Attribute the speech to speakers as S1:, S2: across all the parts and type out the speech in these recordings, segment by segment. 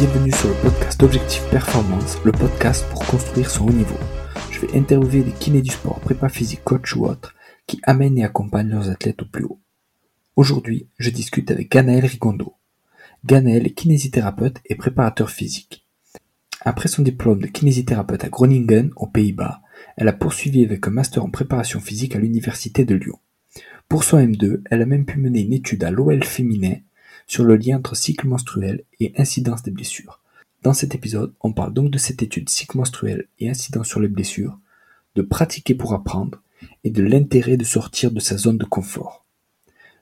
S1: bienvenue sur le podcast Objectif Performance, le podcast pour construire son haut niveau. Je vais interviewer des kinés du sport, prépa physique, coach ou autres, qui amènent et accompagnent leurs athlètes au plus haut. Aujourd'hui, je discute avec Ganaël Rigondo. Ganaël est kinésithérapeute et préparateur physique. Après son diplôme de kinésithérapeute à Groningen, aux Pays-Bas, elle a poursuivi avec un master en préparation physique à l'Université de Lyon. Pour son M2, elle a même pu mener une étude à l'OL féminin sur le lien entre cycle menstruel et incidence des blessures. Dans cet épisode, on parle donc de cette étude cycle menstruel et incidence sur les blessures, de pratiquer pour apprendre et de l'intérêt de sortir de sa zone de confort.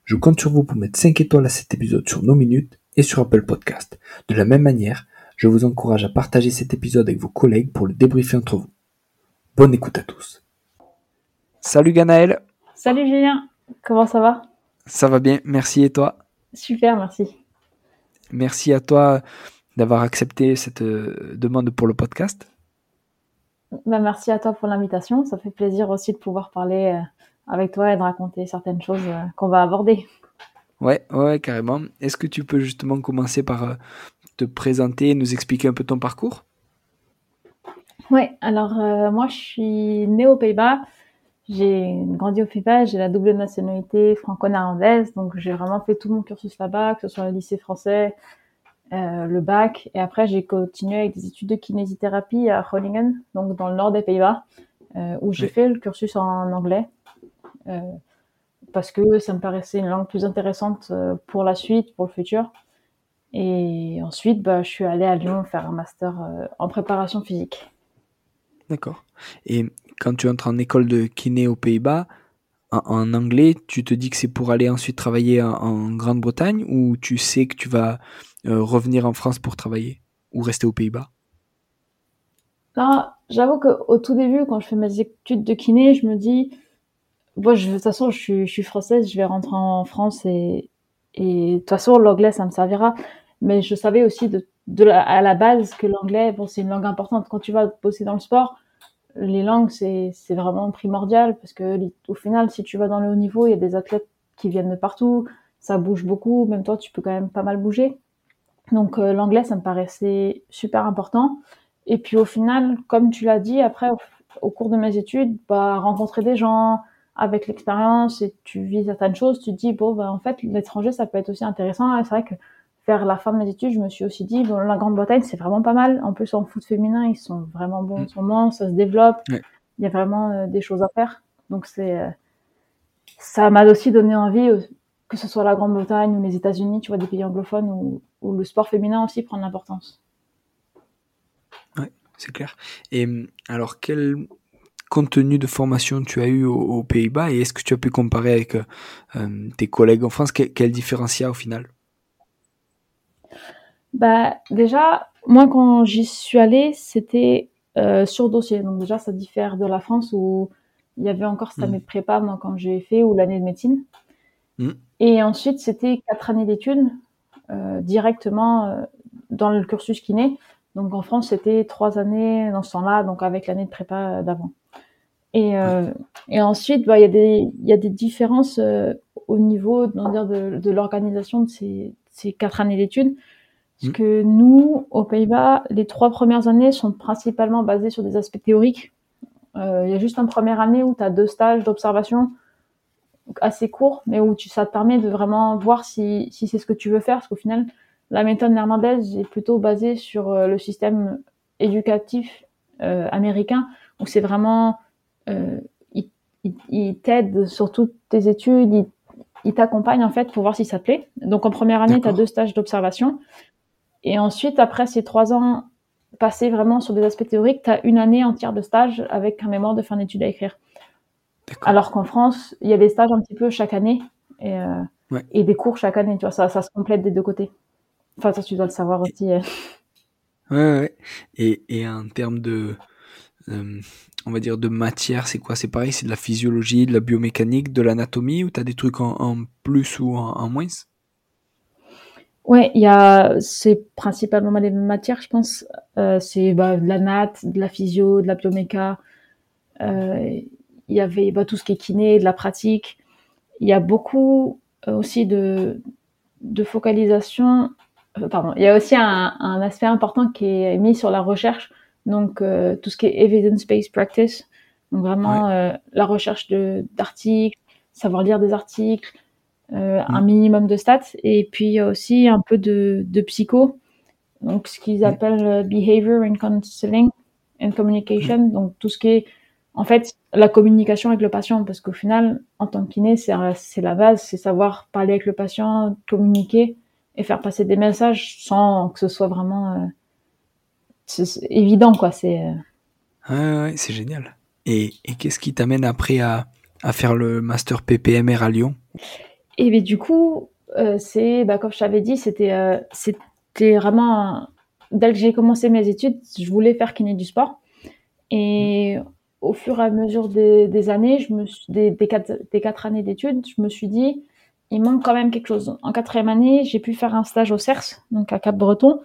S1: Je compte sur vous pour mettre 5 étoiles à cet épisode sur nos minutes et sur Apple Podcast. De la même manière, je vous encourage à partager cet épisode avec vos collègues pour le débriefer entre vous. Bonne écoute à tous. Salut Ganaël.
S2: Salut Julien. Comment ça va?
S1: Ça va bien, merci et toi?
S2: Super, merci.
S1: Merci à toi d'avoir accepté cette euh, demande pour le podcast.
S2: Bah, merci à toi pour l'invitation. Ça fait plaisir aussi de pouvoir parler euh, avec toi et de raconter certaines choses euh, qu'on va aborder.
S1: Ouais, ouais, carrément. Est-ce que tu peux justement commencer par te présenter et nous expliquer un peu ton parcours?
S2: Oui, alors moi je suis née aux Pays-Bas. J'ai grandi au Pays-Bas, j'ai la double nationalité franco-néerlandaise, donc j'ai vraiment fait tout mon cursus là-bas, que ce soit le lycée français, euh, le bac, et après j'ai continué avec des études de kinésithérapie à Groningen, donc dans le nord des Pays-Bas, euh, où j'ai fait le cursus en anglais, euh, parce que ça me paraissait une langue plus intéressante pour la suite, pour le futur. Et ensuite, bah, je suis allée à Lyon faire un master en préparation physique.
S1: D'accord. Et quand tu entres en école de kiné aux Pays-Bas, en, anglais, tu te dis que c'est pour aller ensuite travailler en, Grande-Bretagne ou tu sais que tu vas euh, revenir en France pour travailler ou rester aux Pays-Bas?
S2: J'avoue qu'au tout début, quand je fais mes études de kiné, je me dis, moi, de toute façon, je suis, française, je vais rentrer en France et de toute façon, l'anglais, ça me servira. Mais je savais aussi de, de la, à la base que l'anglais, bon, c'est une langue importante. Quand tu vas bosser dans le sport, les langues, c'est vraiment primordial parce que au final, si tu vas dans le haut niveau, il y a des athlètes qui viennent de partout, ça bouge beaucoup, même toi, tu peux quand même pas mal bouger. Donc euh, l'anglais, ça me paraissait super important. Et puis au final, comme tu l'as dit, après, au, cours de mes études, bah, rencontrer des gens avec l'expérience et tu vis certaines choses, tu te dis, bon, bah, en fait, l'étranger, ça peut être aussi intéressant. C'est vrai que vers la fin de mes études, je me suis aussi dit, bon, la Grande-Bretagne, c'est vraiment pas mal. En plus, en foot féminin, ils sont vraiment bons en mm. ce moment, ça se développe. Il y a vraiment euh, des choses à faire. Donc, c'est, euh, ça m'a aussi donné envie, euh, que ce soit la Grande-Bretagne ou les États-Unis, tu vois, des pays anglophones où, où le sport féminin aussi prend de l'importance.
S1: Ouais, c'est clair. Et alors, quel contenu de formation tu as eu aux, Pays-Bas et est-ce que tu as pu comparer avec tes collègues en France? Quel, quel différence il y a au final?
S2: Bah, déjà, moi, quand j'y suis allée, c'était euh, sur dossier. Donc déjà, ça diffère de la France où il y avait encore cette année de prépa, moi, quand j'ai fait, ou l'année de médecine. Mm. Et ensuite, c'était quatre années d'études euh, directement euh, dans le cursus kiné. Donc en France, c'était trois années dans ce temps-là, donc avec l'année de prépa d'avant. Et, et ensuite, bah, il y, a des, y a des différences au niveau dire, de, de l'organisation de ces, ces quatre années d'études. Parce mm. que nous, aux Pays-Bas, les trois premières années sont principalement basées sur des aspects théoriques. Euh, il y a juste une première année où tu as deux stages d'observation assez courts, mais où tu, ça te permet de vraiment voir si, si c'est ce que tu veux faire. Parce qu'au final, la méthode néerlandaise est plutôt basée sur euh, le système éducatif euh, américain, où c'est vraiment... Euh, il, il, t'aide sur toutes tes études, il, il t'accompagne en fait pour voir si ça te plaît. Donc en première année, tu as deux stages d'observation. Et ensuite, après ces trois ans passés vraiment sur des aspects théoriques, tu as une année entière de stage avec un mémoire de fin d'études à écrire. Alors qu'en France, il y a des stages un petit peu chaque année et, euh, et des cours chaque année. Tu vois, ça, ça se complète des deux côtés. Enfin, ça, tu dois le savoir aussi. Euh.
S1: Ouais, ouais. Et, et en termes de, euh, on va dire, de matière, c'est quoi? C'est pareil, c'est de la physiologie, de la biomécanique, de l'anatomie, ou tu as des trucs en, en plus ou en, en moins?
S2: Ouais, il y a, c'est principalement les mêmes matières, je pense. Euh, c'est bah, de la natte, de la physio, de la bioméca. Euh, il y avait bah, tout ce qui est kiné, de la pratique. Il y a beaucoup euh, aussi de, de focalisation pardon, il y a aussi un, un, aspect important qui est mis sur la recherche, donc tout ce qui est evidence-based practice, donc vraiment la recherche d'articles, savoir lire des articles, euh, un mm. minimum de stats, et puis aussi un peu de, de psycho, donc ce qu'ils mm. appellent euh, behavior and counseling and communication, mm. donc tout ce qui est en fait la communication avec le patient, parce qu'au final, en tant que kiné, c'est la base, c'est savoir parler avec le patient, communiquer et faire passer des messages sans que ce soit vraiment euh, évident, quoi. C'est
S1: euh... ouais, c'est génial. Et, et qu'est-ce qui t'amène après à, à faire le master PPMR à Lyon?
S2: Et bien, du coup, euh, c'est, bah, comme je t'avais dit, c'était, euh, c'était vraiment dès que j'ai commencé mes études, je voulais faire kiné du sport. Et au fur et à mesure des, années, je me des, des, quatre, des quatre années d'études, je me suis dit, il manque quand même quelque chose. En quatrième année, j'ai pu faire un stage au CERS, donc à Cap-Breton,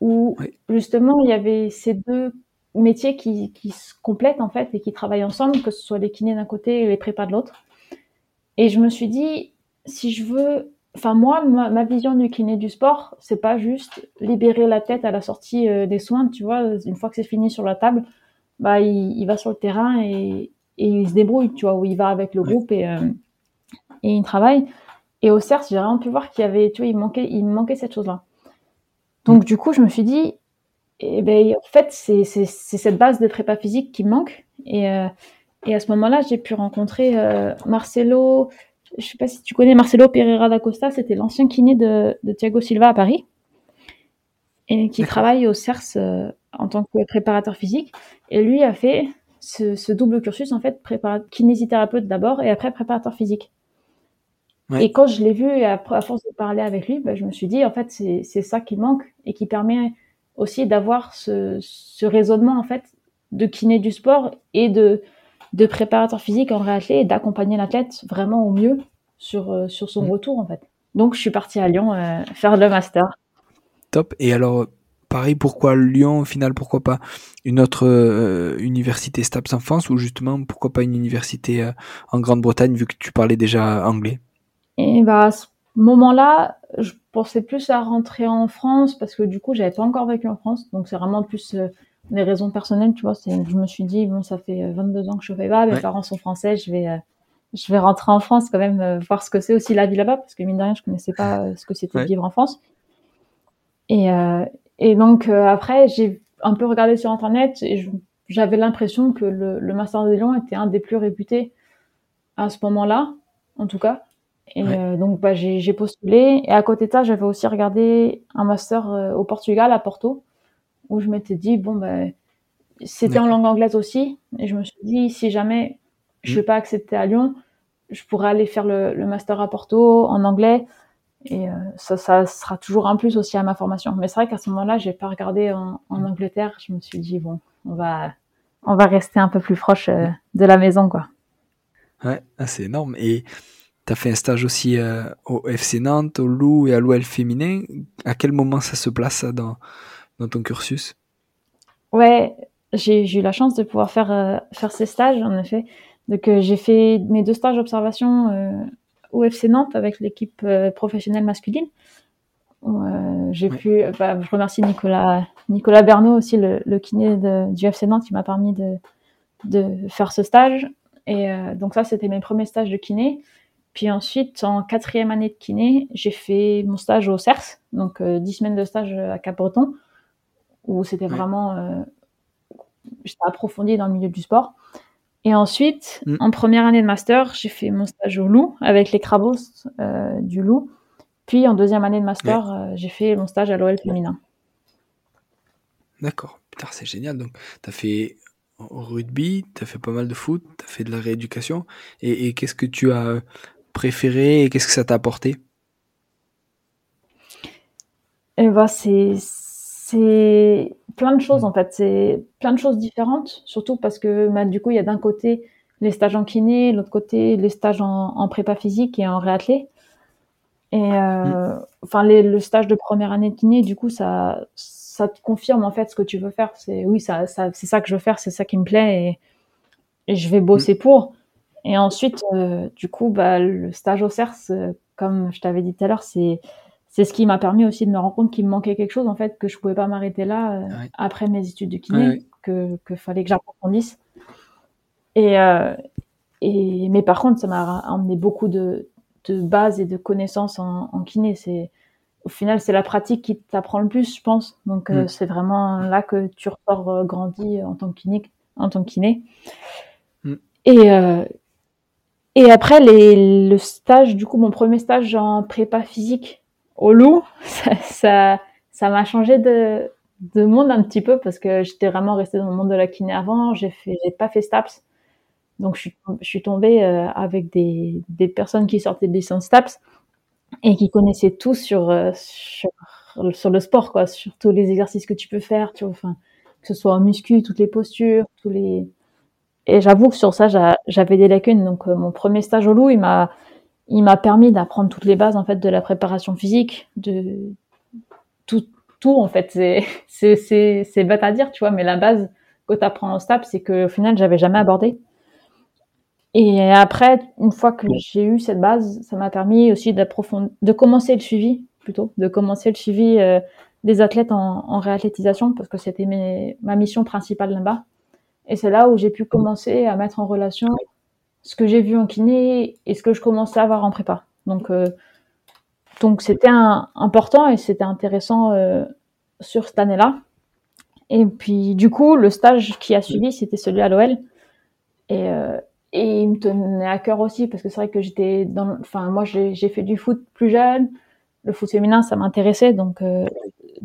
S2: où justement il y avait ces deux métiers qui, qui, se complètent en fait et qui travaillent ensemble, que ce soit les kinés d'un côté et les prépas de l'autre. Et je me suis dit, si je veux, enfin moi, ma, vision du kiné du sport, c'est pas juste libérer la tête à la sortie euh, des soins, tu vois, une fois que c'est fini sur la table, bah il, il, va sur le terrain et, et, il se débrouille, tu vois, où il va avec le groupe et, euh, et il travaille. Et au CERS, j'ai vraiment pu voir qu'il y avait, tu vois, il manquait, il manquait cette chose-là. Donc mm. du coup, je me suis dit, et ben, en fait, c'est cette base de prépa physique qui manque. Et, euh, et à ce moment-là, j'ai pu rencontrer Marcelo. Je sais pas si tu connais Marcelo Pereira da Costa, c'était l'ancien kiné de, de, Thiago Silva à Paris et qui travaille au CERS euh, en tant que préparateur physique. Et lui a fait ce, ce double cursus en fait, kinésithérapeute d'abord et après préparateur physique. Et quand je l'ai vu et à, à, force de parler avec lui, ben, je me suis dit en fait c'est ça qui manque et qui permet aussi d'avoir ce, ce, raisonnement en fait de kiné du sport et de, de préparateur physique en réathlé et d'accompagner l'athlète vraiment au mieux sur, euh, sur son mm. retour en fait. Donc je suis partie à Lyon euh, faire le master.
S1: Top. Et alors pareil, pourquoi Lyon au final Pourquoi pas une autre euh, université STAPS en France ou justement pourquoi pas une université en Grande-Bretagne vu que tu parlais déjà anglais?
S2: Et bah moment-là, je pensais plus à rentrer en France parce que du coup, j'avais pas encore vécu en France. Donc, c'est vraiment plus des raisons personnelles, tu vois. Je me suis dit, bon, ça fait 22 euh, ans que je fais pas, mes parents sont français, je vais, euh, je vais rentrer en France quand même, voir ce que c'est aussi la vie là-bas parce que mine de rien, je connaissais pas ce que c'était de vivre en France. Et, et donc, après, j'ai un peu regardé sur Internet et j'avais l'impression que le, le Master de Lyon était un des plus réputés à ce moment-là, en tout cas. Et euh, donc, bah, j'ai postulé. Et à côté de ça, j'avais aussi regardé un master euh, au Portugal, à Porto, où je m'étais dit, bon, bah, c'était en langue anglaise aussi. Et je me suis dit, si jamais je ne vais mm. pas accepter à Lyon, je pourrais aller faire le, le master à Porto en anglais. Et euh, ça, ça sera toujours un plus aussi à ma formation. Mais c'est vrai qu'à ce moment-là, j'ai pas regardé en, en, mm. Angleterre. Je me suis dit, bon, on va, on va rester un peu plus proche de la maison, quoi.
S1: Ouais, ah, c'est énorme. Et tu as fait un stage aussi euh, au FC Nantes, au Loup et à l'OL féminin. À quel moment ça se place dans, dans ton cursus?
S2: Ouais, j'ai eu la chance de pouvoir faire, euh, faire ces stages, en effet. Donc, euh, j'ai fait mes deux stages d'observation au FC Nantes avec l'équipe professionnelle masculine. j'ai pu, bah, je remercie Nicolas, Nicolas Bernot aussi, le, le kiné de, du FC Nantes, qui m'a permis de, de faire ce stage. Et donc ça, c'était mes premiers stages de kiné. Puis ensuite, en quatrième année de kiné, j'ai fait mon stage au CERS, donc euh, dix semaines de stage à Cap-Breton, où c'était vraiment, euh, j'étais approfondi dans le milieu du sport. Et ensuite, mm. en première année de master, j'ai fait mon stage au Loup avec les Crabos euh, du Loup. Puis en deuxième année de master, euh, j'ai fait mon stage à l'OL féminin.
S1: D'accord, putain, c'est génial. Donc, tu as fait rugby, tu as fait pas mal de foot, tu as fait de la rééducation. Et, et qu'est-ce que tu as préféré et qu'est-ce que ça t'a apporté?
S2: Eh ben, c'est c'est plein de choses en fait, c'est plein de choses différentes, surtout parce que bah, du coup il y a d'un côté les stages en kiné, l'autre côté les stages en, prépa physique et en réathlé. Et euh, mm. enfin le stage de première année de kiné, du coup ça ça te confirme en fait ce que tu veux faire. C'est oui ça, ça c'est ça que je veux faire, c'est ça qui me plaît et, et je vais bosser mm. pour. Et ensuite, euh, du coup, bah, le stage au CERS, euh, comme je t'avais dit tout à l'heure, c'est c'est ce qui m'a permis aussi de me rendre compte qu'il me manquait quelque chose en fait que je pouvais pas m'arrêter là euh, après mes études de kiné que que fallait que j'approfondisse. Et euh, et mais par contre ça m'a emmené beaucoup de de bases et de connaissances en, en kiné. C'est au final c'est la pratique qui t'apprend le plus je pense. Donc euh, c'est vraiment là que tu ressors grandi en tant que kiné en tant que kiné. Mm. et et après les, le stage du coup mon premier stage en prépa physique au loup, ça, ça, m'a changé de, de monde un petit peu parce que j'étais vraiment restée dans le monde de la kiné avant. J'ai fait, pas fait STAPS. Donc, je suis, tombée euh, avec des, des personnes qui sortaient de licence STAPS et qui connaissaient tout sur, euh, sur, sur, le sport, quoi, sur tous les exercices que tu peux faire, tu vois, enfin, que ce soit en muscu, toutes les postures, tous les, et j'avoue que sur ça, j'avais des lacunes. Donc, euh, mon premier stage au loup, il m'a, il m'a permis d'apprendre toutes les bases en fait de la préparation physique, de tout, tout en fait. C'est c'est c'est bête à dire, tu vois, mais la base que tu apprends au STAP, c'est que au final, j'avais jamais abordé. Et après, une fois que j'ai eu cette base, ça m'a permis aussi d'approfondir, de commencer le suivi plutôt, de commencer le suivi euh, des athlètes en, en réathlétisation parce que c'était ma mission principale là-bas. Et c'est là où j'ai pu commencer à mettre en relation ce que j'ai vu en kiné et ce que je commençais à voir en prépa. Donc, euh, donc c'était important et c'était intéressant euh, sur cette année-là. Et puis, du coup, le stage qui a suivi, c'était celui à l'OL. Et, euh, et il me tenait à cœur aussi parce que c'est vrai que j'étais dans, enfin, moi, j'ai fait du foot plus jeune. Le foot féminin, ça m'intéressait. Donc,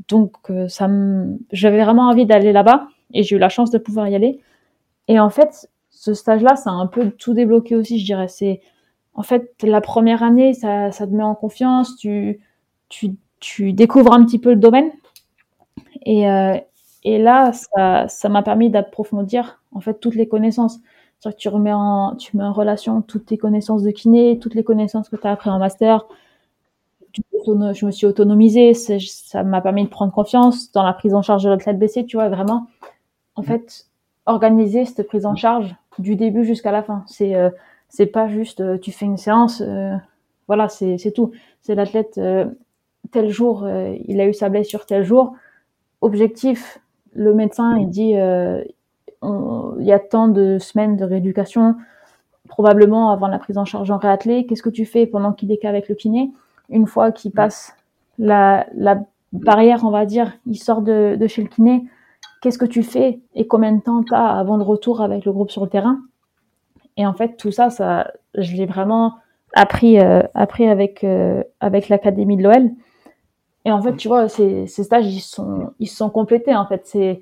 S2: donc, j'avais vraiment envie d'aller là-bas et j'ai eu la chance de pouvoir y aller. Et en fait, ce stage-là, ça a un peu tout débloqué aussi, je dirais. C'est en fait la première année, ça, ça te met en confiance, tu, tu, tu découvres un petit peu le domaine. Et, euh, et là, ça, m'a permis d'approfondir en fait toutes les connaissances. Tu remets tu mets en relation toutes tes connaissances de kiné, toutes les connaissances que tu as appris en master. Je me suis autonomisée, ça m'a permis de prendre confiance dans la prise en charge de l'athlète BC, tu vois, vraiment. En fait, organiser cette prise en charge du début jusqu'à la fin. C'est euh, c'est pas juste euh, tu fais une séance, euh, voilà, c'est c'est tout. C'est l'athlète tel jour, il a eu sa blessure tel jour. Objectif, le médecin il dit il y a tant de semaines de rééducation, probablement avant la prise en charge en réathlé. Qu'est-ce que tu fais pendant qu'il est avec le kiné? Une fois qu'il passe la, la barrière, on va dire, il sort de, de chez le kiné, qu'est-ce que tu fais et combien de temps tu as avant de retour avec le groupe sur le terrain? Et en fait, tout ça, ça je l'ai vraiment appris, euh, appris avec, euh, avec l'académie de l'OL. Et en fait, tu vois, ces, ces stages, ils sont, ils sont complétés. En fait, c'est,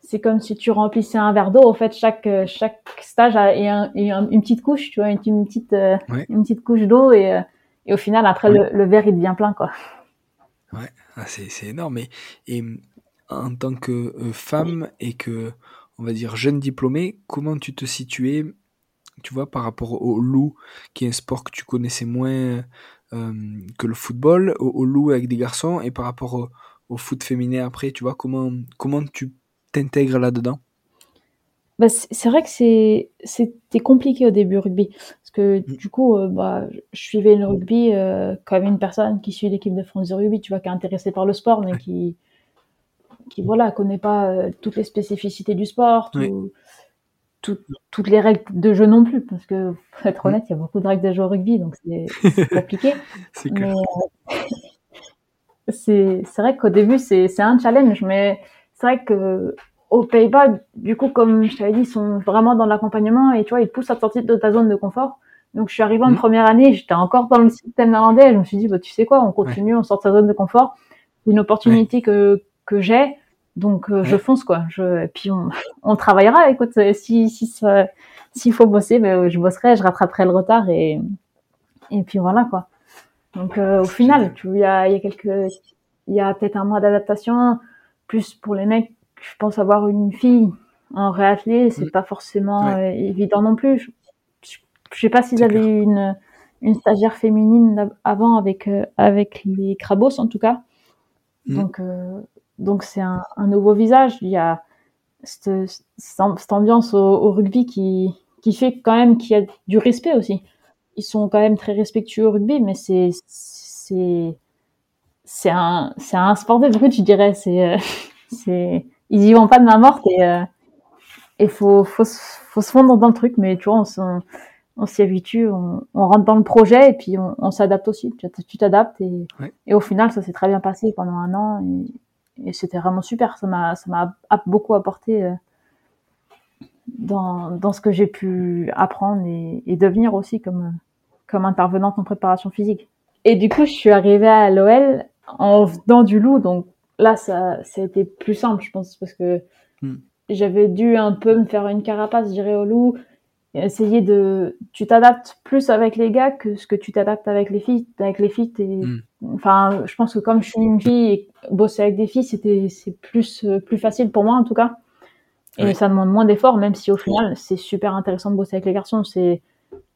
S2: c'est comme si tu remplissais un verre d'eau. En fait, chaque, chaque stage a, une petite couche, tu vois, une, une petite, euh, une petite couche d'eau. Et, et au final, après, le, le, verre, il devient plein, quoi.
S1: Ouais, ah, c'est, c'est énorme. Et, et en tant que euh, femme et que, on va dire, jeune diplômée, comment tu te situais, tu vois, par rapport au loup, qui est un sport que tu connaissais moins euh, que le football, au, loup avec des garçons, et par rapport au, foot féminin après, tu vois, comment, comment tu t'intègres là-dedans?
S2: Bah, c'est vrai que c'était compliqué au début rugby. Parce que mmh. du coup euh, bah, je suivais le rugby comme une personne qui suit l'équipe de France de rugby tu vois qui est intéressée par le sport mais qui qui voilà connaît pas euh, toutes les spécificités du sport, toutes les règles de jeu non plus, parce que pour être honnête, il y a beaucoup de règles de jeu au rugby, donc c'est compliqué. Euh, c'est c'est vrai qu'au début c'est un challenge, mais c'est vrai que aux Pays-Bas, du coup, comme je t'avais dit, ils sont vraiment dans l'accompagnement et tu vois, ils te poussent à sortir de ta zone de confort. Donc, je suis arrivée en mm. première année, j'étais encore dans le système néerlandais. Je me suis dit, bah, tu sais quoi, on continue, on sort de sa zone de confort. Une opportunité que que j'ai. Donc euh, je fonce quoi. Je, et puis on, on travaillera. Écoute, euh, si si s'il faut bosser, ben, je bosserai, je rattraperai le retard et et puis voilà quoi. Donc euh, au final, tu il y a, il y a quelques, il y a peut-être un mois d'adaptation. Plus pour les mecs, je pense avoir une fille en réathlé, c'est pas forcément évident non plus. Je, je sais pas s'ils avaient une une stagiaire féminine avant avec avec les Crabos en tout cas. Mm. Donc donc c'est un, un, nouveau visage. Il y a cette, cette ambiance au, au, rugby qui, qui fait quand même qu'il y a du respect aussi. Ils sont quand même très respectueux au rugby, mais c'est c'est c'est un, c'est un sport de brut, je dirais. C'est, c'est, ils y vont pas de main morte et, il faut, faut, faut se fondre dans le truc, mais tu vois, on, on s'y habitue, on, on, rentre dans le projet et puis on, on s'adapte aussi. Tu t'adaptes et, et, au final, ça s'est très bien passé pendant un an et, et c'était vraiment super. Ça m'a, ça m'a beaucoup apporté euh, dans, dans ce que j'ai pu apprendre et, et, devenir aussi comme, comme intervenante en préparation physique. Et du coup, je suis arrivée à l'OL en venant du loup, donc là, ça, ça a été plus simple, je pense, parce que hmm. j'avais dû un peu me faire une carapace, je dirais, au loup essayer de tu t'adaptes plus avec les gars que ce que tu t'adaptes avec les filles avec les filles mm. enfin je pense que comme je suis une fille et bosser avec des filles c'était c'est plus euh, plus facile pour moi en tout cas. Et ça demande moins d'efforts même si au final c'est super intéressant de bosser avec les garçons. C'est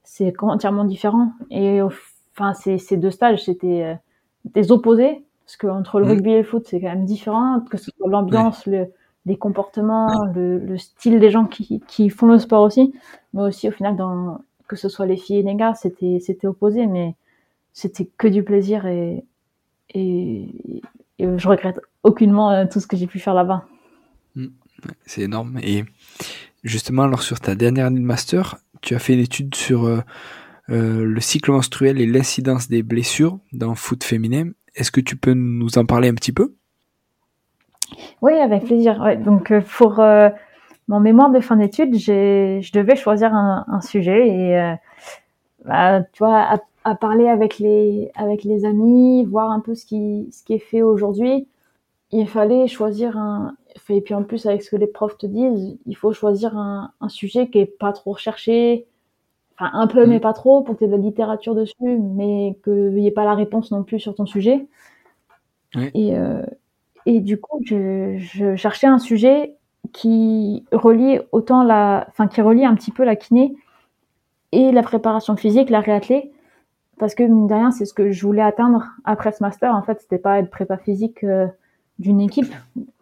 S2: c'est entièrement différent. Et enfin ces ces deux stages c'était euh, des opposés. Parce que entre le mm. rugby et le foot c'est quand même différent. Que ce soit l'ambiance le les comportements, le, le, style des gens qui, qui font le sport aussi, mais aussi au final dans que ce soit les filles et les gars, c'était c'était opposé, mais c'était que du plaisir et, et, et je regrette aucunement euh, tout ce que j'ai pu faire là-bas.
S1: Mmh. C'est énorme. Et justement, alors sur ta dernière année de master, tu as fait une étude sur euh, euh, le cycle menstruel et l'incidence des blessures dans le foot féminin. Est-ce que tu peux nous en parler un petit peu?
S2: Oui, avec plaisir. Ouais, donc euh, pour euh, mon mémoire de fin d'études, je devais choisir un, un sujet et euh, bah, tu vois, à, à, parler avec les avec les amis, voir un peu ce qui ce qui est fait aujourd'hui. Il fallait choisir un et puis en plus avec ce que les profs te disent, il faut choisir un, un sujet qui est pas trop recherché, enfin un peu mmh. mais pas trop pour que tu aies de la littérature dessus, mais qu'il n'y ait pas la réponse non plus sur ton sujet. Oui. Et, euh, et du coup, je, je, cherchais un sujet qui relie autant la, enfin qui relie un petit peu la kiné et la préparation physique, la réathlée, parce que mine de rien, c'est ce que je voulais atteindre après ce master. En fait, c'était pas être prépa physique euh, d'une équipe,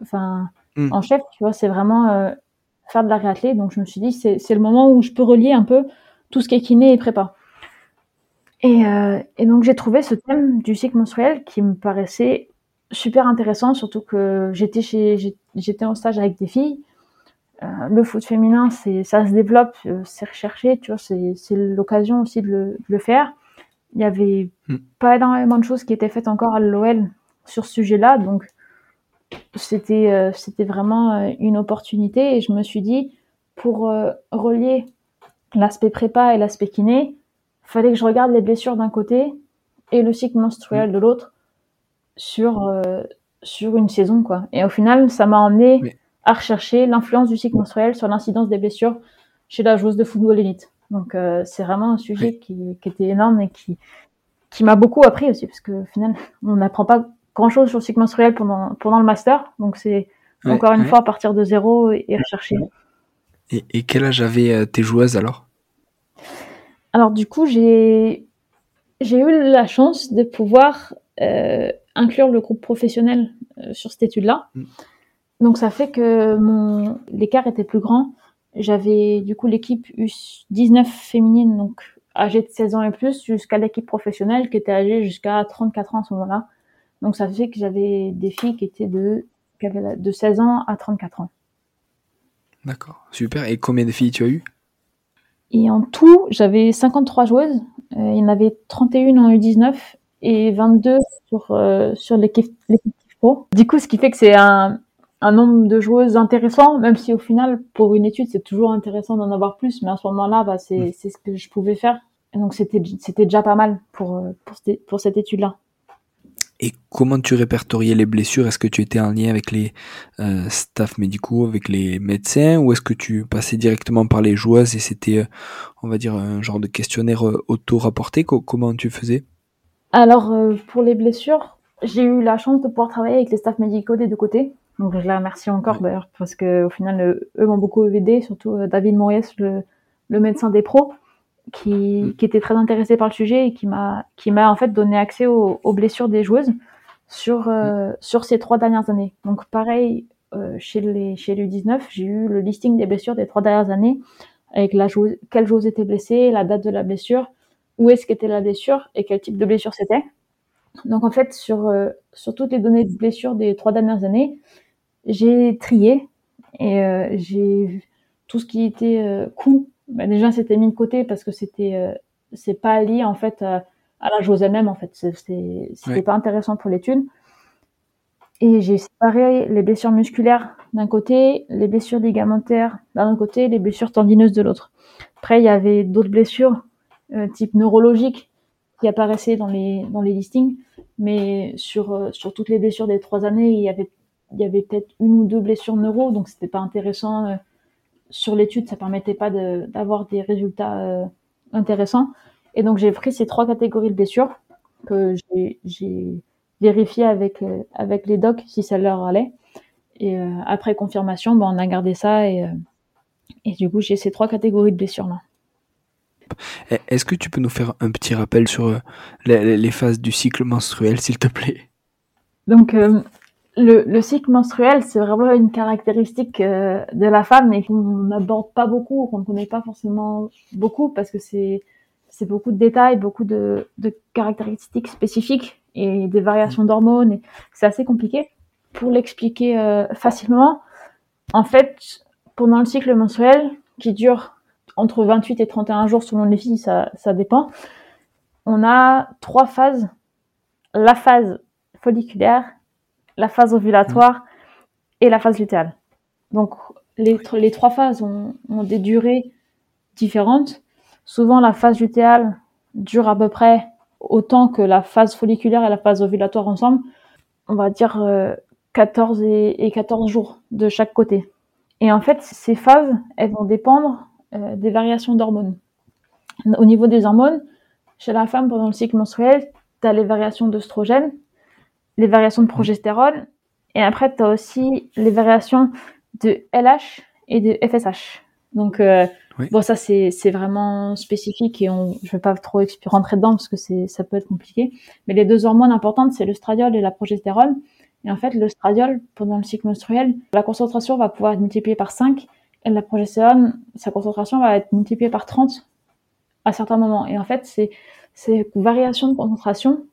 S2: enfin mm. en chef, tu vois, c'est vraiment euh, faire de la réathlée. Donc je me suis dit, c'est le moment où je peux relier un peu tout ce qui est kiné et prépa. Et, euh, et donc j'ai trouvé ce thème du cycle menstruel qui me paraissait super intéressant, surtout que j'étais chez, j'étais en stage avec des filles. Euh, le foot féminin, c'est, ça se développe, euh, c'est recherché, tu vois, c'est, c'est l'occasion aussi de le, de le, faire. Il y avait hmm. pas énormément de choses qui étaient faites encore à l'OL sur ce sujet-là, donc c'était, euh, c'était vraiment une opportunité et je me suis dit, pour euh, relier l'aspect prépa et l'aspect kiné, fallait que je regarde les blessures d'un côté et le cycle menstruel hmm. de l'autre sur, euh, sur une saison, quoi. Et au final, ça m'a emmené à rechercher l'influence du cycle menstruel sur l'incidence des blessures chez la joueuse de football élite. Donc, euh, c'est vraiment un sujet qui, qui, était énorme et qui, qui m'a beaucoup appris aussi, parce que au final, on n'apprend pas grand chose sur le cycle menstruel pendant, pendant le master. Donc, c'est encore une fois à partir de zéro et, rechercher.
S1: Et, et, quel âge avaient euh, tes joueuses alors?
S2: Alors, du coup, j'ai j'ai eu la chance de pouvoir euh, inclure le groupe professionnel euh, sur cette étude-là. Mm. Donc ça fait que mon l'écart était plus grand. J'avais du coup l'équipe U19 féminine, donc âgée de 16 ans et plus, jusqu'à l'équipe professionnelle qui était âgée jusqu'à 34 ans à ce moment-là. Donc ça fait que j'avais des filles qui étaient de, qui avaient de 16 ans à 34 ans.
S1: D'accord, super. Et combien de filles tu as eu
S2: Et en tout, j'avais 53 joueuses. Euh, il y en avait 31 en U19 et 22 sur, euh, sur l'équipe pro. Du coup, ce qui fait que c'est un, un nombre de joueuses intéressant, même si au final, pour une étude, c'est toujours intéressant d'en avoir plus, mais à ce moment-là, bah, c'est mm. c'est ce que je pouvais faire. Et donc, c'était déjà pas mal pour, euh, pour, pour cette étude-là.
S1: Et comment tu répertoriais les blessures? Est-ce que tu étais en lien avec les euh, staffs médicaux, avec les médecins, ou est-ce que tu passais directement par les joueuses et c'était, euh, on va dire, un genre de questionnaire auto-rapporté? Comment tu faisais?
S2: Alors, euh, pour les blessures, j'ai eu la chance de pouvoir travailler avec les staffs médicaux des deux côtés. Donc, je les remercie encore d'ailleurs parce que au final, euh, eux m'ont beaucoup aidé, surtout euh, David Moriès, le, le, médecin des pros, qui, mm. qui, était très intéressé par le sujet et qui m'a qui m'a en fait donné accès aux, aux blessures des joueuses sur mm. sur ces trois dernières années. Donc, pareil chez les chez l'U19, j'ai eu le listing des blessures des trois dernières années avec la joueuse, quelle joueuse était blessée, la date de la blessure où est-ce qu'était la blessure et quel type de blessure c'était. Donc en fait, sur, euh, sur toutes les données de blessures des trois dernières années, j'ai trié et euh, j'ai tout ce qui était euh, coût. Bah, déjà, c'était mis de côté parce que c'était euh, c'est pas lié en fait à, la chose elle-même en fait. C'était pas intéressant pour l'étude. Et j'ai séparé les blessures musculaires d'un côté, les blessures ligamentaires d'un côté, les blessures tendineuses de l'autre. Après, il y avait d'autres blessures type neurologiques qui apparaissaient dans les dans les listings, mais sur euh, sur toutes les blessures des trois années, il y avait il y avait peut-être une ou deux blessures neuro, donc c'était pas intéressant euh, sur l'étude, ça permettait pas d'avoir des résultats intéressants. Et donc j'ai pris ces trois catégories de blessures que j'ai vérifié avec avec les docs si ça leur allait. Et après confirmation, ben, on a gardé ça et et du coup j'ai ces trois catégories de blessures là.
S1: Eh, est-ce que tu peux nous faire un petit rappel sur euh, les, phases du cycle menstruel, s'il te plaît?
S2: Donc, euh, le, cycle menstruel, c'est vraiment une caractéristique euh, de la femme et qu'on n'aborde pas beaucoup, qu'on ne connaît pas forcément beaucoup parce que c'est beaucoup de détails, beaucoup de caractéristiques spécifiques et des variations d'hormones. C'est assez compliqué. Pour l'expliquer facilement, en fait, pendant le cycle menstruel, qui dure entre 28 et 31 jours selon les filles, ça, ça dépend. On a trois phases. La phase folliculaire, la phase ovulatoire et la phase lutéale. Donc les, les trois phases ont, ont, des durées différentes. Souvent la phase lutéale dure à peu près autant que la phase folliculaire et la phase ovulatoire ensemble. On va dire 14 euh, et, et 14 jours de chaque côté. Et en fait, ces phases, elles vont dépendre euh, des variations d'hormones. Au niveau des hormones, chez la femme, pendant le cycle menstruel, tu as les variations d'œstrogène, les variations de progestérone, et après, tu as aussi les variations de LH et de FSH. Donc, euh, bon, ça, c'est vraiment spécifique et on, je vais pas trop rentrer dedans parce que ça peut être compliqué. Mais les deux hormones importantes, c'est le stradiol et la progestérone. Et en fait, le stradiol, pendant le cycle menstruel, la concentration va pouvoir être multipliée par 5 et la progestérone, sa concentration va être multipliée par 30 à certains moments. Et en fait, ces, ces variations de concentration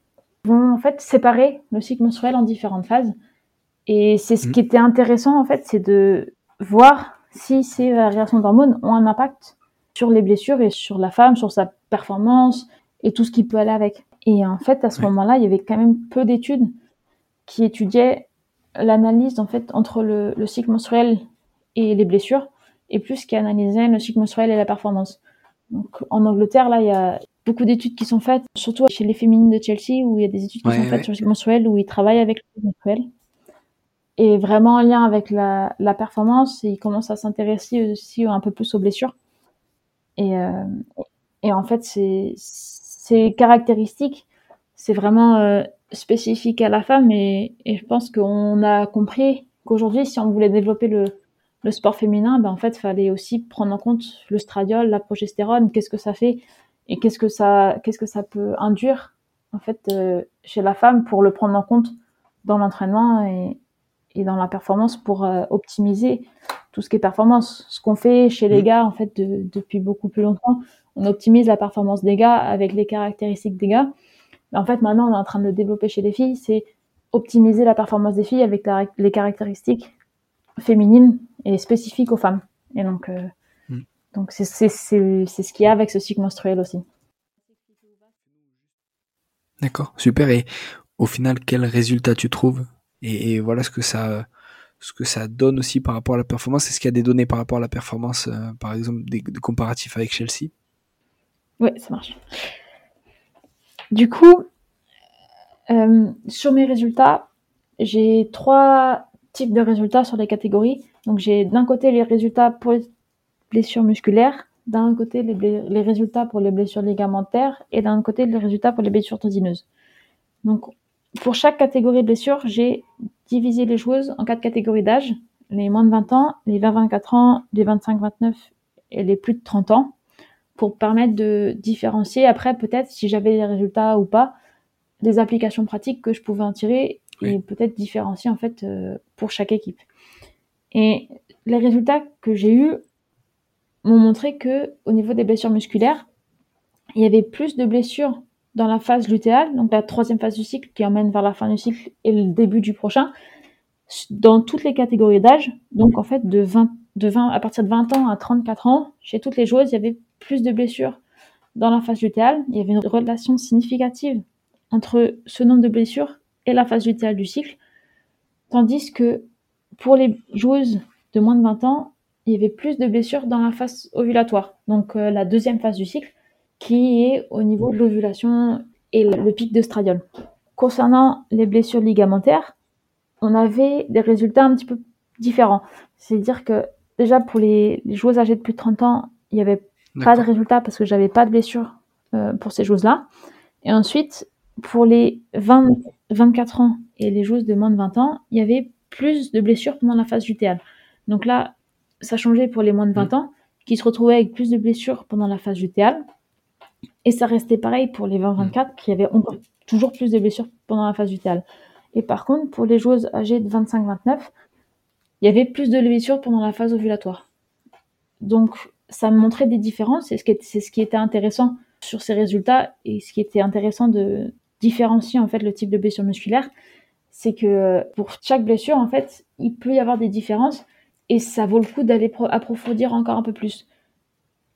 S2: vont en fait séparer le cycle menstruel en différentes phases. Et c'est ce mmh. qui était intéressant en fait, c'est de voir si ces variations d'hormones ont un impact sur les blessures et sur la femme, sur sa performance et tout ce qui peut aller avec. Et en fait, à ce moment-là, il y avait quand même peu d'études qui étudiaient l'analyse en fait entre le, le cycle menstruel et les blessures et plus qui analysait le cycle menstruel et la performance. Donc, en Angleterre, là, il y a beaucoup d'études qui sont faites, surtout chez les féminines de Chelsea, où il y a des études qui sont faites sur le cycle menstruel, où ils travaillent avec le cycle menstruel. Et vraiment en lien avec la, la performance, ils commencent à s'intéresser aussi un peu plus aux blessures. Et, euh, et en fait, ces caractéristiques, c'est vraiment euh, spécifique à la femme. Et, et je pense qu'on a compris qu'aujourd'hui, si on voulait développer le, le sport féminin, ben en fait, fallait aussi prendre en compte le stradiol, la progestérone, qu'est-ce que ça fait et qu'est-ce que ça, qu'est-ce que ça peut induire en fait euh, chez la femme pour le prendre en compte dans l'entraînement et, et, dans la performance pour euh, optimiser tout ce qui est performance. Ce qu'on fait chez les mmh. gars en fait depuis beaucoup plus longtemps, on optimise la performance des gars avec les caractéristiques des gars. Mais en fait, maintenant, on est en train de le développer chez les filles, c'est optimiser la performance des filles avec les caractéristiques féminines et spécifique aux femmes. Et donc, euh, mm. donc c'est ce qu'il y a avec ce cycle menstruel aussi.
S1: D'accord, super. Et au final, quel résultat tu trouves? Et, voilà ce que ça ce que ça donne aussi par rapport à la performance. Est-ce qu'il y a des données par rapport à la performance, euh, par exemple des, comparatifs avec Chelsea?
S2: Oui, ça marche. Du coup, euh, sur mes résultats, j'ai trois types de résultats sur les catégories. Donc j'ai d'un côté les résultats pour les blessures musculaires, d'un côté les, résultats pour les blessures ligamentaires et d'un côté les résultats pour les blessures tendineuses. Donc pour chaque catégorie de blessures, j'ai divisé les joueuses en quatre catégories d'âge, les moins de 20 ans, les 20-24 ans, les 25-29 et les plus de 30 ans, pour permettre de différencier après peut-être si j'avais les résultats ou pas, des applications pratiques que je pouvais en tirer et peut-être différencier en fait euh, pour chaque équipe. Et les résultats que j'ai eus m'ont montré que au niveau des blessures musculaires, il y avait plus de blessures dans la phase lutéale, donc la troisième phase du cycle qui emmène vers la fin du cycle et le début du prochain, dans toutes les catégories d'âge. Donc en fait, de 20, de 20, à partir de 20 ans à 34 ans, chez toutes les joueuses, il y avait plus de blessures dans la phase lutéale. Il y avait une relation significative entre ce nombre de blessures et la phase lutéale du cycle. Tandis que pour les joueuses de moins de 20 ans, il y avait plus de blessures dans la phase ovulatoire, donc euh, la deuxième phase du cycle, qui est au niveau de l'ovulation et le, pic de stradiol. Concernant les blessures ligamentaires, on avait des résultats un petit peu différents. C'est-à-dire que déjà pour les, joueuses âgées de plus de 30 ans, il n'y avait pas de résultats parce que j'avais pas de blessures euh, pour ces joueuses-là. Et ensuite, pour les 20, 24 ans et les joueuses de moins de 20 ans, il y avait plus de blessures pendant la phase lutéale. Donc là, ça changeait pour les moins de 20 mm. ans, qui se retrouvaient avec plus de blessures pendant la phase lutéale. Et ça restait pareil pour les 20-24, mm. qui avaient encore toujours plus de blessures pendant la phase lutéale. Et par contre, pour les joueuses âgées de 25-29, il y avait plus de blessures pendant la phase ovulatoire. Donc, ça montrait des différences, et c'est ce qui était intéressant sur ces résultats, et ce qui était intéressant de différencier en fait le type de blessure musculaire, c'est que pour chaque blessure, en fait, il peut y avoir des différences et ça vaut le coup d'aller approfondir encore un peu plus.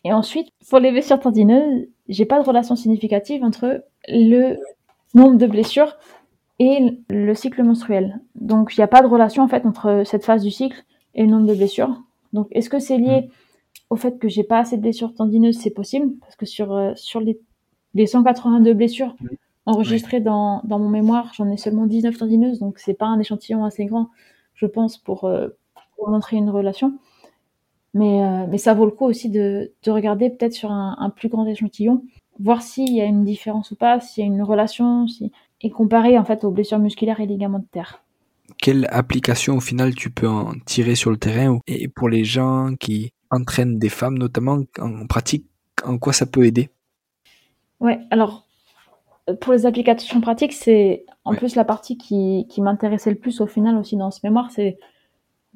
S2: Et ensuite, pour les blessures tendineuses, j'ai pas de relation significative entre le nombre de blessures et le cycle menstruel. Donc, il n'y a pas de relation en fait entre cette phase du cycle et le nombre de blessures. Donc, est-ce que c'est lié mm. au fait que j'ai pas assez de blessures tendineuses? C'est possible parce que sur euh, sur les, les 182 blessures enregistrées dans, dans mon mémoire, j'en ai seulement 19 tendineuses, donc c'est pas un échantillon assez grand, je pense, pour euh, pour montrer une relation. Mais, euh, mais ça vaut le coup aussi de, de regarder peut-être sur un, un, plus grand échantillon, voir s'il y a une différence ou pas, s'il y a une relation, si... et comparer en fait aux blessures musculaires et ligamentaires.
S1: Quelle application au final tu peux en tirer sur le terrain et pour les gens qui entraînent des femmes notamment en pratique, en quoi ça peut aider?
S2: Ouais, alors pour les applications pratiques, c'est en plus la partie qui, qui m'intéressait le plus au final aussi dans ce mémoire, c'est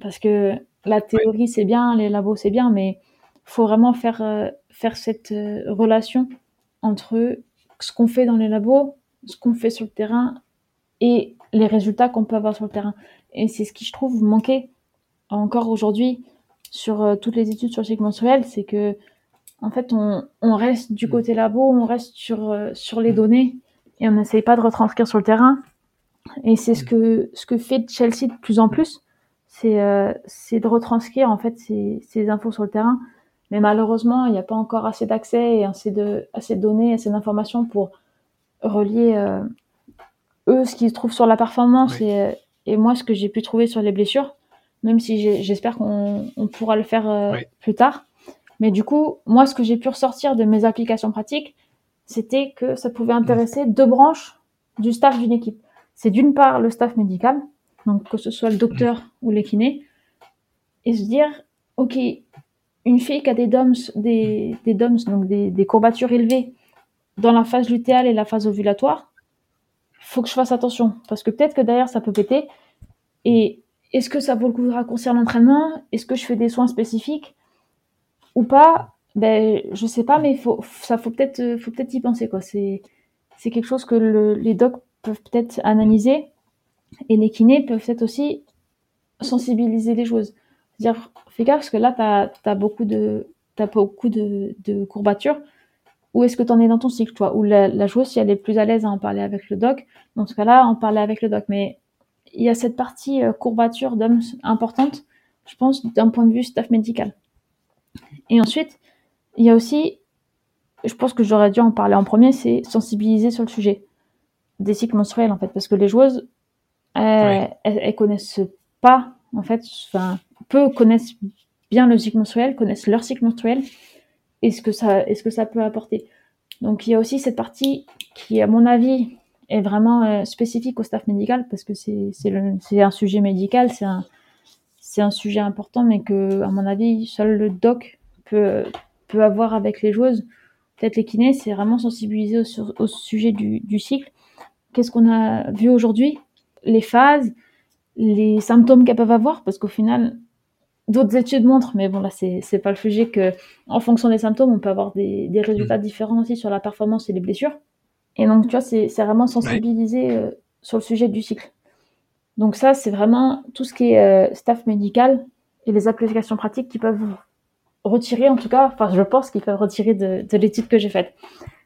S2: parce que la théorie, c'est bien, les labos, c'est bien, mais faut vraiment faire, euh, faire cette euh, relation entre ce qu'on fait dans les labos, ce qu'on fait sur le terrain et les résultats qu'on peut avoir sur le terrain. Et c'est ce qui, je trouve, manquait encore aujourd'hui sur euh, toutes les études sur le cycle menstruel, c'est que en fait, on, on, reste du côté labo, on reste sur, sur les données et on n'essaye pas de retranscrire sur le terrain. Et c'est ce que, ce que fait Chelsea de plus en plus euh, c'est de retranscrire en fait ces, ces, infos sur le terrain. Mais malheureusement, il n'y a pas encore assez d'accès et assez de, assez de données, assez d'informations pour relier euh, eux ce qu'ils trouvent sur la performance et, euh, et, moi ce que j'ai pu trouver sur les blessures, même si j'espère qu'on on pourra le faire plus tard. Mais du coup, moi ce que j'ai pu ressortir de mes applications pratiques, c'était que ça pouvait intéresser deux branches du staff d'une équipe. C'est d'une part le staff médical, donc que ce soit le docteur ou les kinés, et se dire, ok, une fille qui a des DOMS, des, DOMS, donc des, des, courbatures élevées dans la phase lutéale et la phase ovulatoire, faut que je fasse attention, parce que peut-être que derrière ça peut péter, et est-ce que ça vaut le coup de raccourcir l'entraînement? Est-ce que je fais des soins spécifiques? Ou pas Ben, je sais pas, mais faut, ça faut peut-être, faut peut-être y penser quoi. C'est, c'est quelque chose que le, les docs peuvent peut-être analyser et les kinés peuvent être aussi sensibiliser les choses. C'est-à-dire, fais gaffe parce que là, tu as, beaucoup de, as beaucoup de, de courbatures. Où est-ce que tu en es dans ton cycle, toi? Ou la, la, joueuse, si elle est plus à l'aise à en parler avec le doc, dans ce cas-là, en parler avec le doc. Mais il y a cette partie euh, courbature d'hommes importante, je pense, d'un point de vue staff médical. Et ensuite, il y a aussi, je pense que j'aurais dû en parler en premier, c'est sensibiliser sur le sujet des cycles menstruels, en fait. Parce que les joueuses, elles, elles, connaissent pas, en fait, enfin, peu connaissent bien le cycle menstruel, connaissent leur cycle menstruel et ce que ça, est ce que ça peut apporter. Donc il y a aussi cette partie qui, à mon avis, est vraiment euh, spécifique au staff médical parce que c'est un sujet médical, c'est un c'est un sujet important, mais que à mon avis seul le doc peut peut avoir avec les joueuses, peut-être les kinés, c'est vraiment sensibiliser au, au sujet du, du cycle. Qu'est-ce qu'on a vu aujourd'hui? Les phases, les symptômes qu'elles peuvent avoir, parce qu'au final, d'autres études montrent, mais bon là c'est pas le sujet que en fonction des symptômes, on peut avoir des, des résultats mm. différents aussi sur la performance et les blessures. Et donc, tu vois, c'est vraiment sensibiliser euh, sur le sujet du cycle. Donc ça, c'est vraiment tout ce qui est euh, staff médical et les applications pratiques qui peuvent retirer, en tout cas, enfin, je pense qu'ils peuvent retirer de, de l'étude que j'ai faite.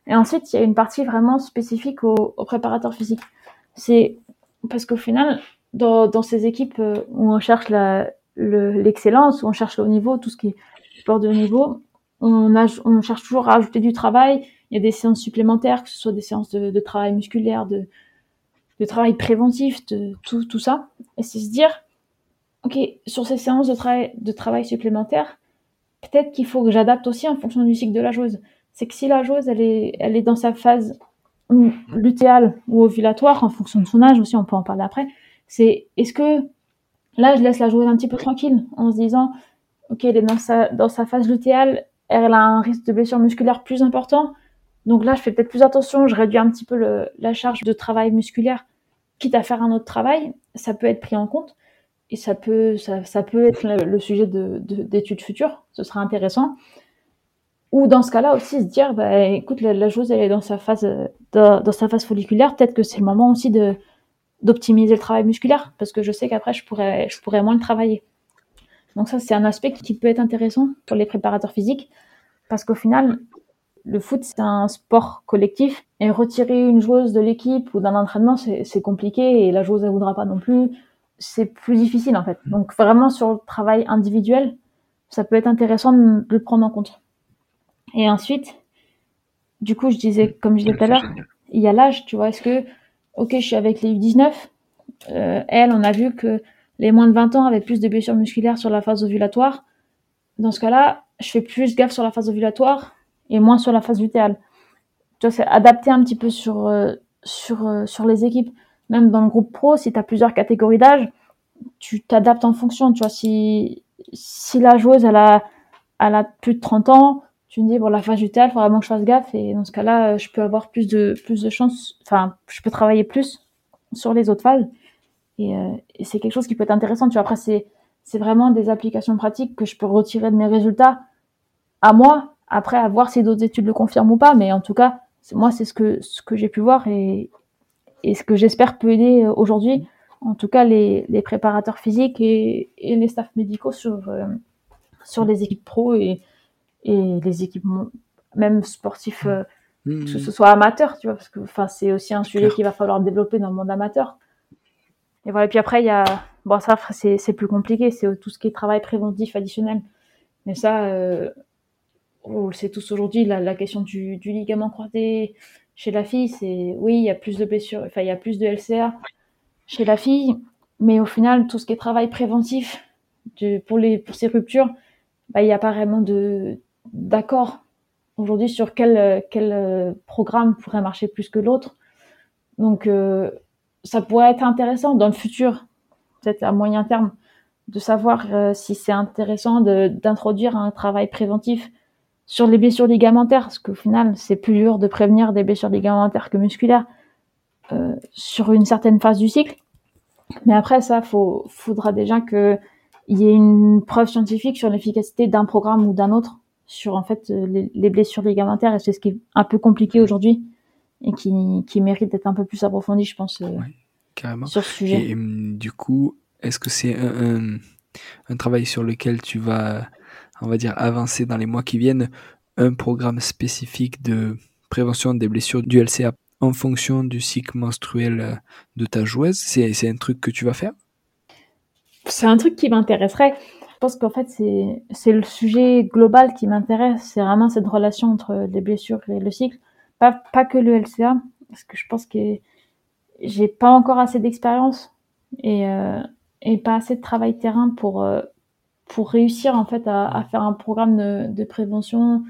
S2: Et ensuite, il y a une partie vraiment spécifique aux, préparateurs physiques. C'est parce qu'au final, dans, ces équipes euh, où on cherche l'excellence, où on cherche le haut niveau, tout ce qui est sport de haut niveau, on, cherche toujours à ajouter du travail. Il y a des séances supplémentaires, que ce soit des séances de travail musculaire, de, de travail préventif, de tout, tout ça. Et c'est se dire, OK, sur ces séances de, travail de travail supplémentaires, peut-être qu'il faut que j'adapte aussi en fonction du cycle de la joueuse. C'est que si la joueuse, elle est, elle est dans sa phase lutéale ou ovulatoire, en fonction de son âge aussi, on peut en parler après, c'est est-ce que là, je laisse la joueuse un petit peu tranquille en se disant, OK, elle est dans sa, dans sa phase lutéale, elle a un risque de blessure musculaire plus important, donc là, je fais peut-être plus attention, je réduis un petit peu la charge de travail musculaire, quitte à faire un autre travail, ça peut être pris en compte et ça peut, ça, peut être le, sujet d'études de, futures, ce sera intéressant. Ou dans ce cas-là aussi se dire, bah, écoute, la, chose elle est dans sa phase, dans, sa phase folliculaire, peut-être que c'est le moment aussi d'optimiser le travail musculaire, parce que je sais qu'après je pourrais, je pourrais moins le travailler. Donc ça, c'est un aspect qui peut être intéressant pour les préparateurs physiques, parce qu'au final, le foot, c'est un sport collectif. Et retirer une joueuse de l'équipe ou d'un entraînement, c'est compliqué et la joueuse, elle voudra pas non plus. C'est plus difficile, en fait. Donc, vraiment, sur le travail individuel, ça peut être intéressant de le prendre en compte. Et ensuite, du coup, je disais, comme je disais tout à l'heure, il y a l'âge, tu vois. Est-ce que, ok, je suis avec les U19, euh, elle, on a vu que les moins de 20 ans avaient plus de blessures musculaires sur la phase ovulatoire. Dans ce cas-là, je fais plus gaffe sur la phase ovulatoire et moins sur la phase lutéale. Tu vois, c'est adapté un petit peu sur, euh, sur, euh, sur les équipes. Même dans le groupe pro, si tu as plusieurs catégories d'âge, tu t'adaptes en fonction. Tu vois, si, si la joueuse, elle a, elle a plus de 30 ans, tu me dis, bon, la phase lutéale, il faut vraiment que je fasse gaffe. Et dans ce cas-là, euh, je peux avoir plus de, plus de chance. Enfin, je peux travailler plus sur les autres phases. Et, et c'est quelque chose qui peut être intéressant. Tu vois, après, c'est, c'est vraiment des applications pratiques que je peux retirer de mes résultats à moi après, à voir si d'autres études le confirment ou pas, mais en tout cas, moi, c'est ce que, ce que j'ai pu voir et, et ce que j'espère peut aider euh, aujourd'hui, en tout cas, les, les préparateurs physiques et, et, les staffs médicaux sur, euh, sur les équipes pro et, et les équipes même sportifs, euh, mmh. que ce soit amateur, tu vois, parce que c'est aussi un sujet qu'il va falloir développer dans le monde amateur. Et voilà, et puis après, il y a, bon, ça, c'est plus compliqué, c'est tout ce qui est travail préventif additionnel. Mais ça, euh, on le sait tous aujourd'hui, la, question du, ligament croisé chez la fille, c'est oui, il y a plus de blessures, enfin il y a plus de LCA chez la fille, mais au final, tout ce qui est travail préventif pour, les, pour ces ruptures, bah, il n'y a pas vraiment d'accord aujourd'hui sur quel, quel euh, programme pourrait marcher plus que l'autre. Donc, euh, ça pourrait être intéressant dans le futur, peut-être à moyen terme, de savoir euh, si c'est intéressant d'introduire un travail préventif sur les blessures ligamentaires, parce qu'au final, c'est plus dur de prévenir des blessures ligamentaires que musculaires euh, sur une certaine phase du cycle. Mais après, ça, faut, faudra déjà qu'il y ait une preuve scientifique sur l'efficacité d'un programme ou d'un autre sur en fait les, blessures ligamentaires. Et c'est ce qui est un peu compliqué aujourd'hui et qui, qui mérite d'être un peu plus approfondi, je pense, euh,
S1: carrément. sur ce sujet. Et, hum, du coup, est-ce que c'est un, un travail sur lequel tu vas on va dire, avancer dans les mois qui viennent un programme spécifique de prévention des blessures du LCA en fonction du cycle menstruel de ta joueuse C'est un truc que tu vas faire?
S2: C'est un truc qui m'intéresserait. Je pense qu'en fait, c'est le sujet global qui m'intéresse. C'est vraiment cette relation entre les blessures et le cycle. Pas, pas que le LCA, parce que je pense que j'ai pas encore assez d'expérience et, euh, et pas assez de travail terrain pour, euh, pour réussir en fait à, faire un programme de, prévention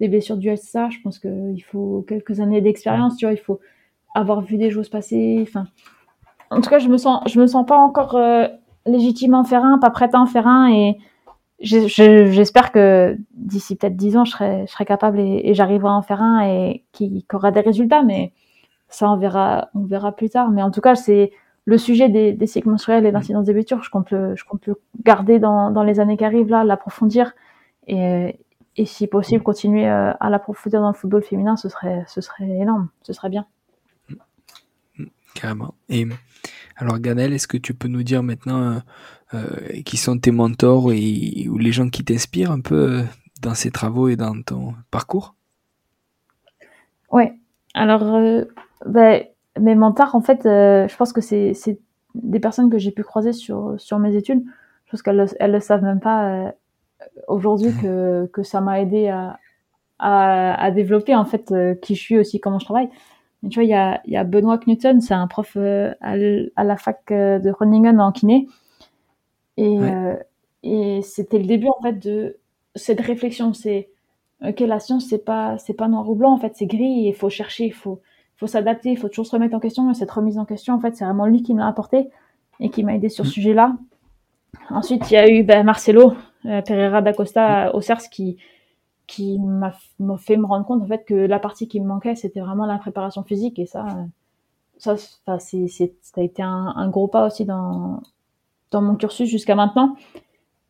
S2: des blessures du LCA, je pense qu'il faut quelques années d'expérience, il faut avoir vu des choses passer, enfin, en tout cas, je me sens, je me sens pas encore euh, légitime en faire un, pas prête à en faire un, et j'espère que d'ici peut-être dix ans, je serai, je serai capable et, j'arriverai à en faire un et qui, qui, aura des résultats, mais ça, on verra, on verra plus tard. Mais en tout cas, c'est le sujet des, des cycles menstruels et l'incidence des blessures, je compte le, je compte le garder dans, dans les années qui arrivent, là, l'approfondir et, et si possible continuer euh, à l'approfondir dans le football féminin, ce serait, ce serait énorme, ce serait bien.
S1: carrément. Et alors, Ganel, est-ce que tu peux nous dire maintenant qui sont tes mentors et, ou les gens qui t'inspirent un peu dans ces travaux et dans ton parcours?
S2: Ouais. Alors, ben, mes mentors, en fait, je pense que c'est des personnes que j'ai pu croiser sur, sur mes études. Je pense qu'elles ne elles le savent même pas euh, aujourd'hui que, que ça m'a aidé à, à, à, développer en fait euh, qui je suis aussi, comment je travaille. Mais tu vois, il y a, y a Benoît Knutson, c'est un prof euh, à, à, la fac de Groningen en kiné. Et, et c'était le début en fait de cette réflexion. C'est ok, la science c'est pas c'est pas noir ou blanc en fait, c'est gris. Il faut chercher, il faut faut s'adapter, il faut toujours se remettre en question. Et cette remise en question, en fait, c'est vraiment lui qui me l'a apporté et qui m'a aidé sur ce mm. sujet-là. Ensuite, il y a eu ben, Marcelo euh, Pereira da Costa mm. au CERS qui, qui m'a fait me rendre compte en fait que la partie qui me manquait, c'était vraiment la préparation physique. Et ça, ça, c'est, ça a été un, un, gros pas aussi dans, dans mon cursus jusqu'à maintenant.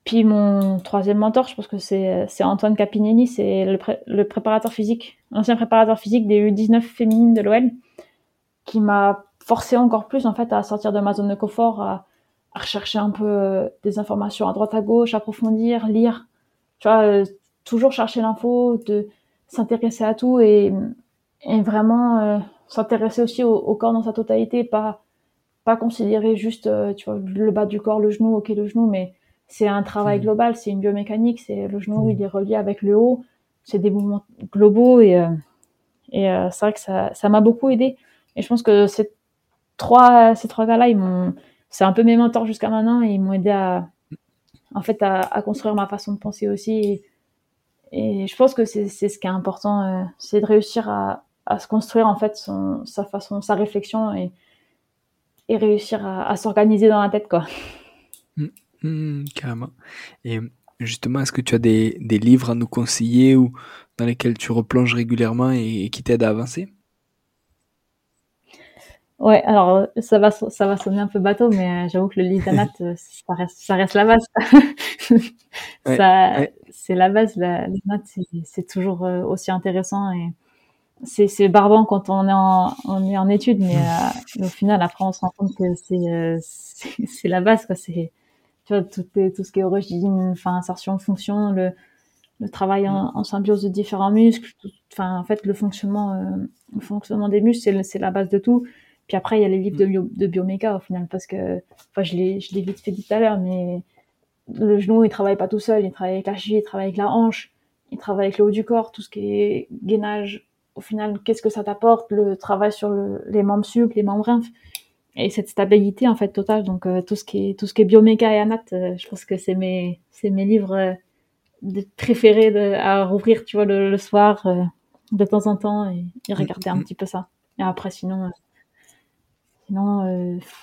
S2: Puis mon troisième mentor, je pense que c'est, Antoine Capinelli, c'est le, le préparateur physique, l'ancien préparateur physique des U19 féminines de l'OL, qui m'a forcé encore plus en fait à sortir de ma zone de confort, à, à rechercher un peu euh, des informations à droite à gauche, approfondir, lire, tu vois, euh, toujours chercher l'info, de s'intéresser à tout et, et vraiment euh, s'intéresser aussi au, au, corps dans sa totalité, pas pas considérer juste tu vois le bas du corps, le genou, ok le genou, mais c'est un travail global, c'est une biomécanique, c'est le genou, il est relié avec le haut, c'est des mouvements globaux et, euh, et euh, c'est vrai que ça, ça m'a beaucoup aidé. Et je pense que ces trois, ces trois gars-là, ils m'ont, c'est un peu mes mentors jusqu'à maintenant et ils m'ont aidé à, en fait, à, à, construire ma façon de penser aussi. Et, et je pense que c'est, c'est ce qui est important, euh, c'est de réussir à, à se construire en fait son, sa façon, sa réflexion et, et réussir à, à s'organiser dans la tête, quoi.
S1: Mmh. Carrément. Et justement, est-ce que tu as des, des, livres à nous conseiller ou dans lesquels tu replonges régulièrement et, qui t'aident à avancer?
S2: Ouais, alors ça va, ça va sonner un peu bateau, mais euh, j'avoue que le livre d'Anat, euh, ça reste, ça reste la base. ça, C'est la base. La, c'est toujours euh, aussi intéressant et c'est, barbant quand on est en, on est en études, mais au final, après, on se rend compte que c'est, c'est, la base. Quoi. C'est, tout, tout ce qui est origine, enfin, insertion, fonction, le, le travail en, en, symbiose de différents muscles, enfin, en fait, le fonctionnement, euh, le fonctionnement des muscles, c'est la base de tout. Puis après, il y a les livres de, bio, de bioméca au final, parce que, enfin, je l'ai, vite fait dit tout à l'heure, mais le genou, il travaille pas tout seul, il travaille avec la cheville, il travaille avec la hanche, il travaille avec le haut du corps, tout ce qui est gainage. Au final, qu'est-ce que ça t'apporte Le travail sur le, les membres suples, les membres infs et cette stabilité en fait totale. Donc euh, tout ce qui est tout ce qui est bioméca et anat, euh, je pense que c'est mes c'est mes livres euh, préférés de, à rouvrir, tu vois, le, soir de temps en temps et, regarder un petit peu ça. Et après sinon sinon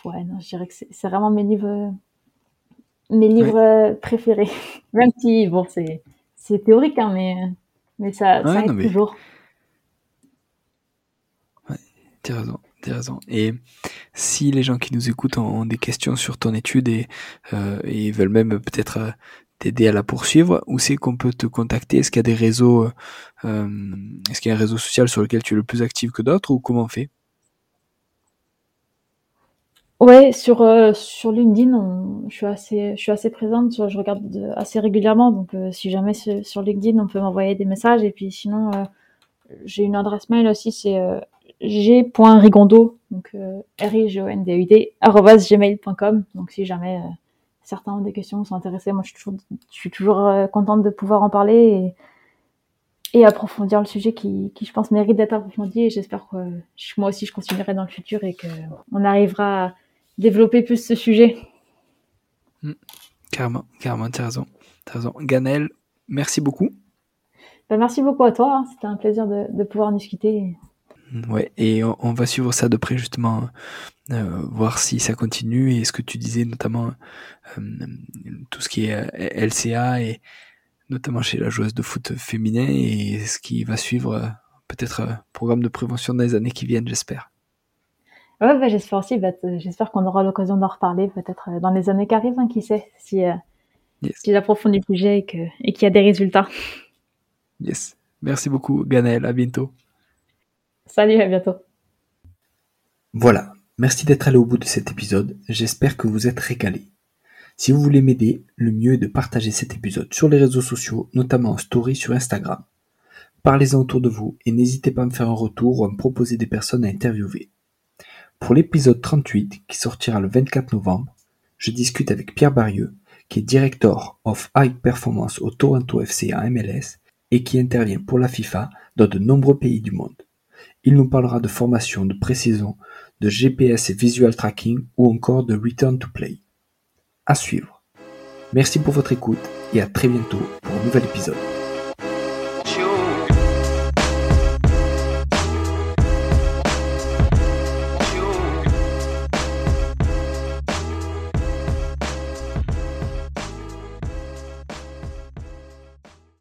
S2: ouais non, je dirais que c'est vraiment mes livres mes livres préférés. Même si bon c'est c'est théorique hein, mais mais ça, ça aide toujours.
S1: Ouais, tu as raison. Et si les gens qui nous écoutent ont, des questions sur ton étude et, euh, veulent même peut-être euh, t'aider à la poursuivre, où c'est qu'on peut te contacter? Est-ce qu'il y a des réseaux, euh, est-ce qu'il y a un réseau social sur lequel tu es le plus actif que d'autres ou comment on fait?
S2: Ouais, sur euh, sur LinkedIn, je suis assez je suis assez présente, je regarde assez régulièrement, donc euh, si jamais sur LinkedIn, on peut m'envoyer des messages et puis sinon j'ai une adresse mail aussi, c'est g.rigondo, donc euh, r i g o n d u d gmail.com. Donc si jamais euh, certains ont des questions sont intéressés, moi je suis toujours, je suis toujours euh, contente de pouvoir en parler et, approfondir le sujet qui, je pense mérite d'être approfondi. Et j'espère que moi aussi je continuerai dans le futur et que on arrivera à développer plus ce sujet.
S1: Mmh. Carrément, carrément, t'as raison. As raison. Ganel, merci beaucoup.
S2: Ben, merci beaucoup à toi. Hein. C'était un plaisir de, de pouvoir discuter.
S1: Ouais, et on, va suivre ça de près justement, euh, voir si ça continue et ce que tu disais notamment euh, tout ce qui est euh, LCA et notamment chez la joueuse de foot féminin et ce qui va suivre peut-être programme de prévention dans les années qui viennent, j'espère.
S2: Ouais, bah, j'espère aussi. Bah, j'espère qu'on aura l'occasion d'en reparler peut-être dans les années qui arrivent, hein, qui sait, si, si j'approfondis le sujet et qu'il et y a des résultats.
S1: Yes. Merci beaucoup, Ganel. À bientôt.
S2: Salut, à bientôt.
S1: Voilà, Merci d'être allé au bout de cet épisode, j'espère que vous êtes régalés. Si vous voulez m'aider, le mieux est de partager cet épisode sur les réseaux sociaux, notamment en story sur Instagram. Parlez-en autour de vous et n'hésitez pas à me faire un retour ou à me proposer des personnes à interviewer. Pour l'épisode 38, qui sortira le 24 novembre, je discute avec Pierre Barieux, qui est Director of High Performance au Toronto FC en MLS et qui intervient pour la FIFA dans de nombreux pays du monde. Il nous parlera de formation, de précision, de GPS et visual tracking ou encore de return to play. À suivre. Merci pour votre écoute et à très bientôt pour un nouvel épisode.